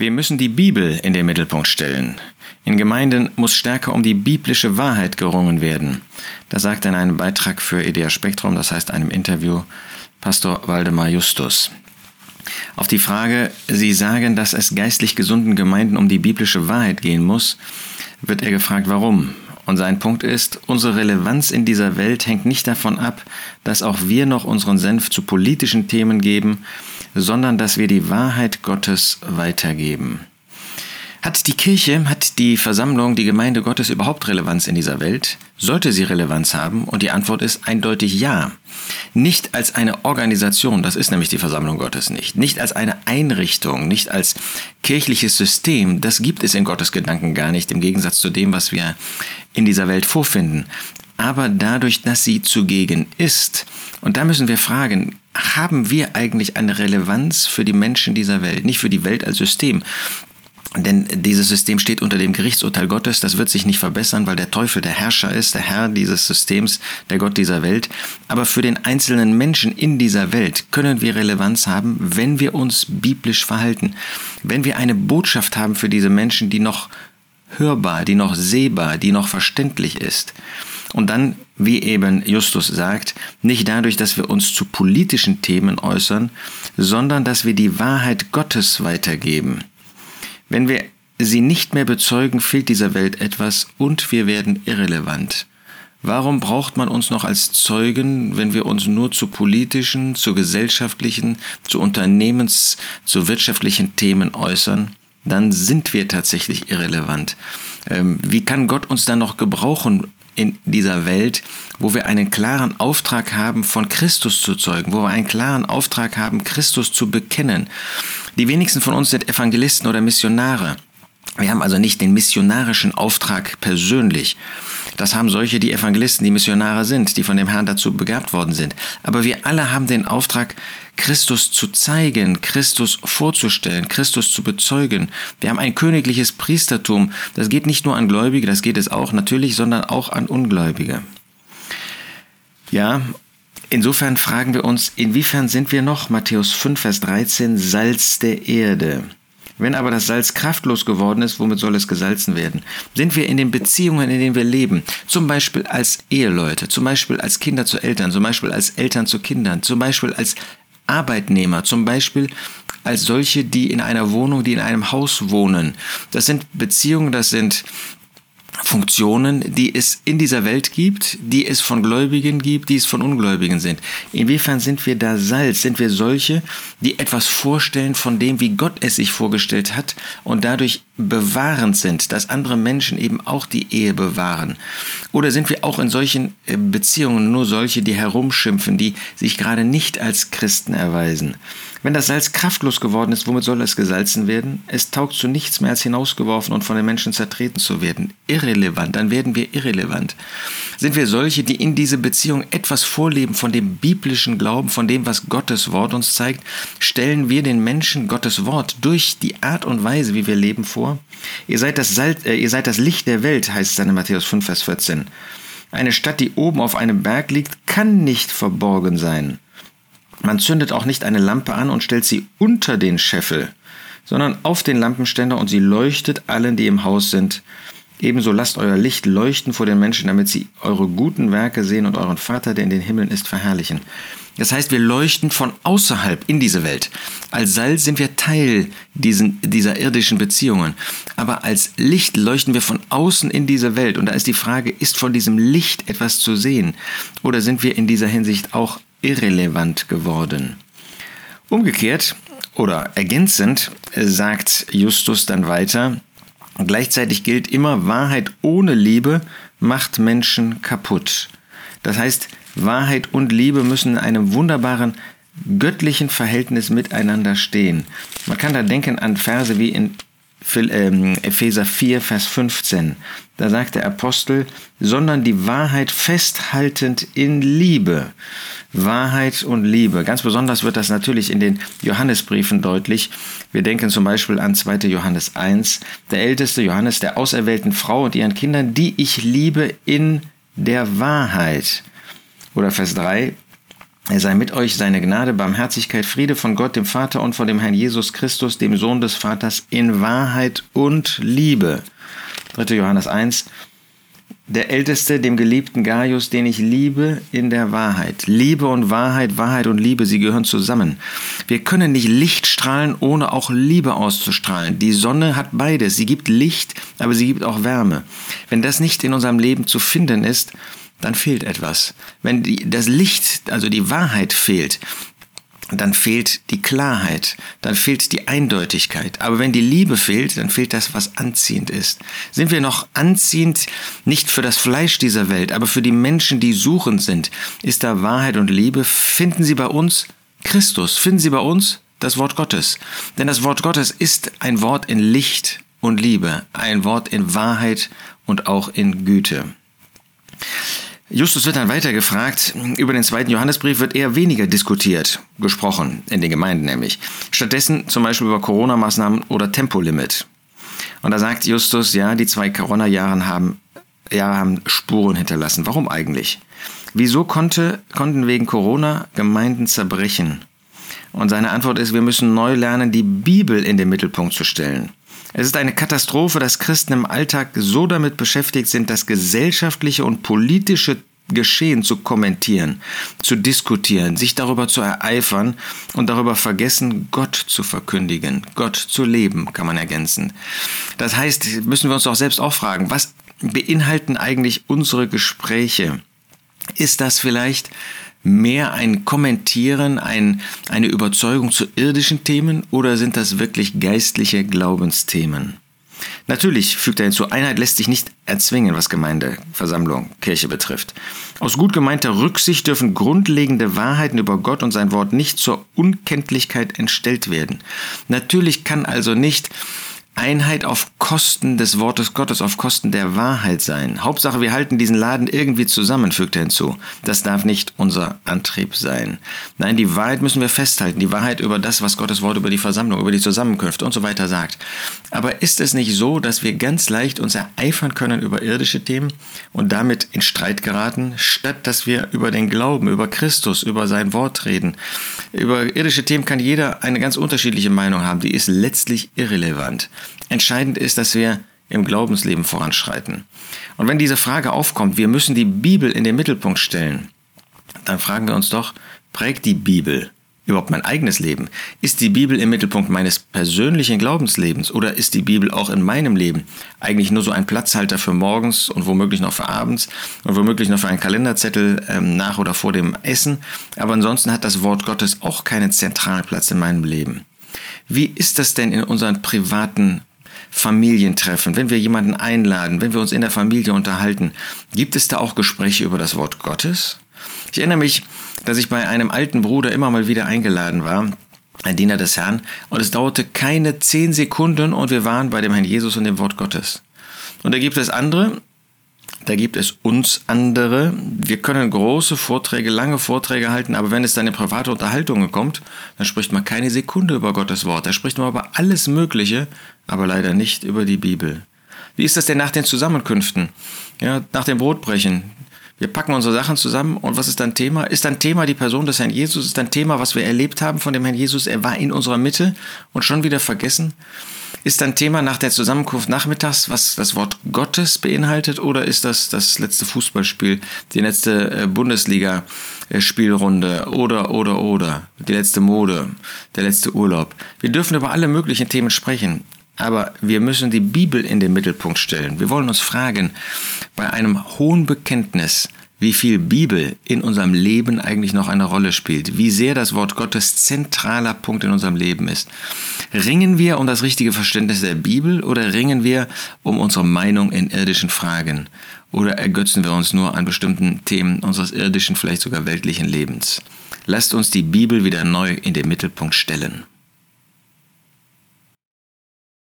Wir müssen die Bibel in den Mittelpunkt stellen. In Gemeinden muss stärker um die biblische Wahrheit gerungen werden. Das sagt in einem Beitrag für Idea Spektrum, das heißt einem Interview, Pastor Waldemar Justus. Auf die Frage, Sie sagen, dass es geistlich gesunden Gemeinden um die biblische Wahrheit gehen muss, wird er gefragt, warum. Und sein Punkt ist, unsere Relevanz in dieser Welt hängt nicht davon ab, dass auch wir noch unseren Senf zu politischen Themen geben, sondern dass wir die Wahrheit Gottes weitergeben. Hat die Kirche, hat die Versammlung, die Gemeinde Gottes überhaupt Relevanz in dieser Welt? Sollte sie Relevanz haben? Und die Antwort ist eindeutig ja. Nicht als eine Organisation, das ist nämlich die Versammlung Gottes nicht. Nicht als eine Einrichtung, nicht als kirchliches System, das gibt es in Gottes Gedanken gar nicht, im Gegensatz zu dem, was wir in dieser Welt vorfinden. Aber dadurch, dass sie zugegen ist, und da müssen wir fragen, haben wir eigentlich eine Relevanz für die Menschen dieser Welt, nicht für die Welt als System? Denn dieses System steht unter dem Gerichtsurteil Gottes, das wird sich nicht verbessern, weil der Teufel der Herrscher ist, der Herr dieses Systems, der Gott dieser Welt. Aber für den einzelnen Menschen in dieser Welt können wir Relevanz haben, wenn wir uns biblisch verhalten. Wenn wir eine Botschaft haben für diese Menschen, die noch hörbar, die noch sehbar, die noch verständlich ist. Und dann, wie eben Justus sagt, nicht dadurch, dass wir uns zu politischen Themen äußern, sondern dass wir die Wahrheit Gottes weitergeben. Wenn wir sie nicht mehr bezeugen, fehlt dieser Welt etwas und wir werden irrelevant. Warum braucht man uns noch als Zeugen, wenn wir uns nur zu politischen, zu gesellschaftlichen, zu Unternehmens, zu wirtschaftlichen Themen äußern? Dann sind wir tatsächlich irrelevant. Ähm, wie kann Gott uns dann noch gebrauchen in dieser Welt, wo wir einen klaren Auftrag haben, von Christus zu zeugen, wo wir einen klaren Auftrag haben, Christus zu bekennen? Die wenigsten von uns sind Evangelisten oder Missionare. Wir haben also nicht den missionarischen Auftrag persönlich. Das haben solche, die Evangelisten, die Missionare sind, die von dem Herrn dazu begabt worden sind. Aber wir alle haben den Auftrag, Christus zu zeigen, Christus vorzustellen, Christus zu bezeugen. Wir haben ein königliches Priestertum. Das geht nicht nur an Gläubige, das geht es auch natürlich, sondern auch an Ungläubige. Ja, Insofern fragen wir uns, inwiefern sind wir noch, Matthäus 5, Vers 13, Salz der Erde? Wenn aber das Salz kraftlos geworden ist, womit soll es gesalzen werden? Sind wir in den Beziehungen, in denen wir leben, zum Beispiel als Eheleute, zum Beispiel als Kinder zu Eltern, zum Beispiel als Eltern zu Kindern, zum Beispiel als Arbeitnehmer, zum Beispiel als solche, die in einer Wohnung, die in einem Haus wohnen. Das sind Beziehungen, das sind Funktionen, die es in dieser Welt gibt, die es von Gläubigen gibt, die es von Ungläubigen sind. Inwiefern sind wir da Salz? Sind wir solche, die etwas vorstellen von dem, wie Gott es sich vorgestellt hat und dadurch bewahrend sind, dass andere Menschen eben auch die Ehe bewahren? Oder sind wir auch in solchen äh, Beziehungen nur solche, die herumschimpfen, die sich gerade nicht als Christen erweisen? Wenn das Salz kraftlos geworden ist, womit soll es gesalzen werden? Es taugt zu nichts mehr als hinausgeworfen und von den Menschen zertreten zu werden. Irrelevant, dann werden wir irrelevant. Sind wir solche, die in diese Beziehung etwas vorleben von dem biblischen Glauben, von dem, was Gottes Wort uns zeigt? Stellen wir den Menschen Gottes Wort durch die Art und Weise, wie wir leben, vor? Ihr seid das, Salz, äh, ihr seid das Licht der Welt, heißt es dann in Matthäus 5, Vers 14. Eine Stadt, die oben auf einem Berg liegt, kann nicht verborgen sein. Man zündet auch nicht eine Lampe an und stellt sie unter den Scheffel, sondern auf den Lampenständer und sie leuchtet allen, die im Haus sind. Ebenso lasst euer Licht leuchten vor den Menschen, damit sie eure guten Werke sehen und euren Vater, der in den Himmeln ist, verherrlichen. Das heißt, wir leuchten von außerhalb in diese Welt. Als Salz sind wir Teil diesen, dieser irdischen Beziehungen. Aber als Licht leuchten wir von außen in diese Welt. Und da ist die Frage, ist von diesem Licht etwas zu sehen? Oder sind wir in dieser Hinsicht auch irrelevant geworden. Umgekehrt oder ergänzend sagt Justus dann weiter, gleichzeitig gilt immer, Wahrheit ohne Liebe macht Menschen kaputt. Das heißt, Wahrheit und Liebe müssen in einem wunderbaren göttlichen Verhältnis miteinander stehen. Man kann da denken an Verse wie in Epheser 4, Vers 15. Da sagt der Apostel, sondern die Wahrheit festhaltend in Liebe. Wahrheit und Liebe. Ganz besonders wird das natürlich in den Johannesbriefen deutlich. Wir denken zum Beispiel an 2. Johannes 1, der älteste Johannes der auserwählten Frau und ihren Kindern, die ich liebe in der Wahrheit. Oder Vers 3, Er sei mit euch, seine Gnade, Barmherzigkeit, Friede von Gott, dem Vater und von dem Herrn Jesus Christus, dem Sohn des Vaters, in Wahrheit und Liebe. 3. Johannes 1. Der Älteste, dem geliebten Gaius, den ich liebe in der Wahrheit. Liebe und Wahrheit, Wahrheit und Liebe, sie gehören zusammen. Wir können nicht Licht strahlen, ohne auch Liebe auszustrahlen. Die Sonne hat beides. Sie gibt Licht, aber sie gibt auch Wärme. Wenn das nicht in unserem Leben zu finden ist, dann fehlt etwas. Wenn die, das Licht, also die Wahrheit fehlt, dann fehlt die Klarheit, dann fehlt die Eindeutigkeit. Aber wenn die Liebe fehlt, dann fehlt das, was anziehend ist. Sind wir noch anziehend, nicht für das Fleisch dieser Welt, aber für die Menschen, die suchend sind? Ist da Wahrheit und Liebe? Finden Sie bei uns Christus? Finden Sie bei uns das Wort Gottes? Denn das Wort Gottes ist ein Wort in Licht und Liebe, ein Wort in Wahrheit und auch in Güte. Justus wird dann weiter gefragt, über den zweiten Johannesbrief wird eher weniger diskutiert, gesprochen, in den Gemeinden nämlich. Stattdessen zum Beispiel über Corona-Maßnahmen oder Tempolimit. Und da sagt Justus, ja, die zwei Corona-Jahre haben, Jahre haben Spuren hinterlassen. Warum eigentlich? Wieso konnte, konnten wegen Corona Gemeinden zerbrechen? Und seine Antwort ist, wir müssen neu lernen, die Bibel in den Mittelpunkt zu stellen. Es ist eine Katastrophe, dass Christen im Alltag so damit beschäftigt sind, das gesellschaftliche und politische Geschehen zu kommentieren, zu diskutieren, sich darüber zu ereifern und darüber vergessen, Gott zu verkündigen, Gott zu leben, kann man ergänzen. Das heißt, müssen wir uns doch selbst auch fragen, was beinhalten eigentlich unsere Gespräche? Ist das vielleicht mehr ein Kommentieren, ein, eine Überzeugung zu irdischen Themen oder sind das wirklich geistliche Glaubensthemen? Natürlich, fügt er hinzu, Einheit lässt sich nicht erzwingen, was Gemeinde, Versammlung, Kirche betrifft. Aus gut gemeinter Rücksicht dürfen grundlegende Wahrheiten über Gott und sein Wort nicht zur Unkenntlichkeit entstellt werden. Natürlich kann also nicht Einheit auf Kosten des Wortes Gottes, auf Kosten der Wahrheit sein. Hauptsache, wir halten diesen Laden irgendwie zusammen, fügt er hinzu. Das darf nicht unser Antrieb sein. Nein, die Wahrheit müssen wir festhalten. Die Wahrheit über das, was Gottes Wort über die Versammlung, über die Zusammenkünfte und so weiter sagt. Aber ist es nicht so, dass wir ganz leicht uns ereifern können über irdische Themen und damit in Streit geraten, statt dass wir über den Glauben, über Christus, über sein Wort reden? Über irdische Themen kann jeder eine ganz unterschiedliche Meinung haben. Die ist letztlich irrelevant. Entscheidend ist, dass wir im Glaubensleben voranschreiten. Und wenn diese Frage aufkommt, wir müssen die Bibel in den Mittelpunkt stellen, dann fragen wir uns doch, prägt die Bibel überhaupt mein eigenes Leben? Ist die Bibel im Mittelpunkt meines persönlichen Glaubenslebens oder ist die Bibel auch in meinem Leben eigentlich nur so ein Platzhalter für morgens und womöglich noch für abends und womöglich noch für einen Kalenderzettel ähm, nach oder vor dem Essen? Aber ansonsten hat das Wort Gottes auch keinen zentralen Platz in meinem Leben. Wie ist das denn in unseren privaten Familientreffen, wenn wir jemanden einladen, wenn wir uns in der Familie unterhalten, gibt es da auch Gespräche über das Wort Gottes? Ich erinnere mich, dass ich bei einem alten Bruder immer mal wieder eingeladen war, ein Diener des Herrn, und es dauerte keine zehn Sekunden und wir waren bei dem Herrn Jesus und dem Wort Gottes. Und da gibt es andere, da gibt es uns andere. Wir können große Vorträge, lange Vorträge halten, aber wenn es dann in private Unterhaltungen kommt, dann spricht man keine Sekunde über Gottes Wort. Da spricht man über alles Mögliche, aber leider nicht über die Bibel. Wie ist das denn nach den Zusammenkünften? Ja, nach dem Brotbrechen. Wir packen unsere Sachen zusammen und was ist dann Thema? Ist dann Thema die Person des Herrn Jesus? Ist dann Thema, was wir erlebt haben von dem Herrn Jesus? Er war in unserer Mitte und schon wieder vergessen? Ist dann Thema nach der Zusammenkunft nachmittags, was das Wort Gottes beinhaltet, oder ist das das letzte Fußballspiel, die letzte äh, Bundesliga-Spielrunde oder, oder, oder, die letzte Mode, der letzte Urlaub? Wir dürfen über alle möglichen Themen sprechen, aber wir müssen die Bibel in den Mittelpunkt stellen. Wir wollen uns fragen, bei einem hohen Bekenntnis, wie viel Bibel in unserem Leben eigentlich noch eine Rolle spielt, wie sehr das Wort Gottes zentraler Punkt in unserem Leben ist. Ringen wir um das richtige Verständnis der Bibel oder ringen wir um unsere Meinung in irdischen Fragen? Oder ergötzen wir uns nur an bestimmten Themen unseres irdischen, vielleicht sogar weltlichen Lebens? Lasst uns die Bibel wieder neu in den Mittelpunkt stellen.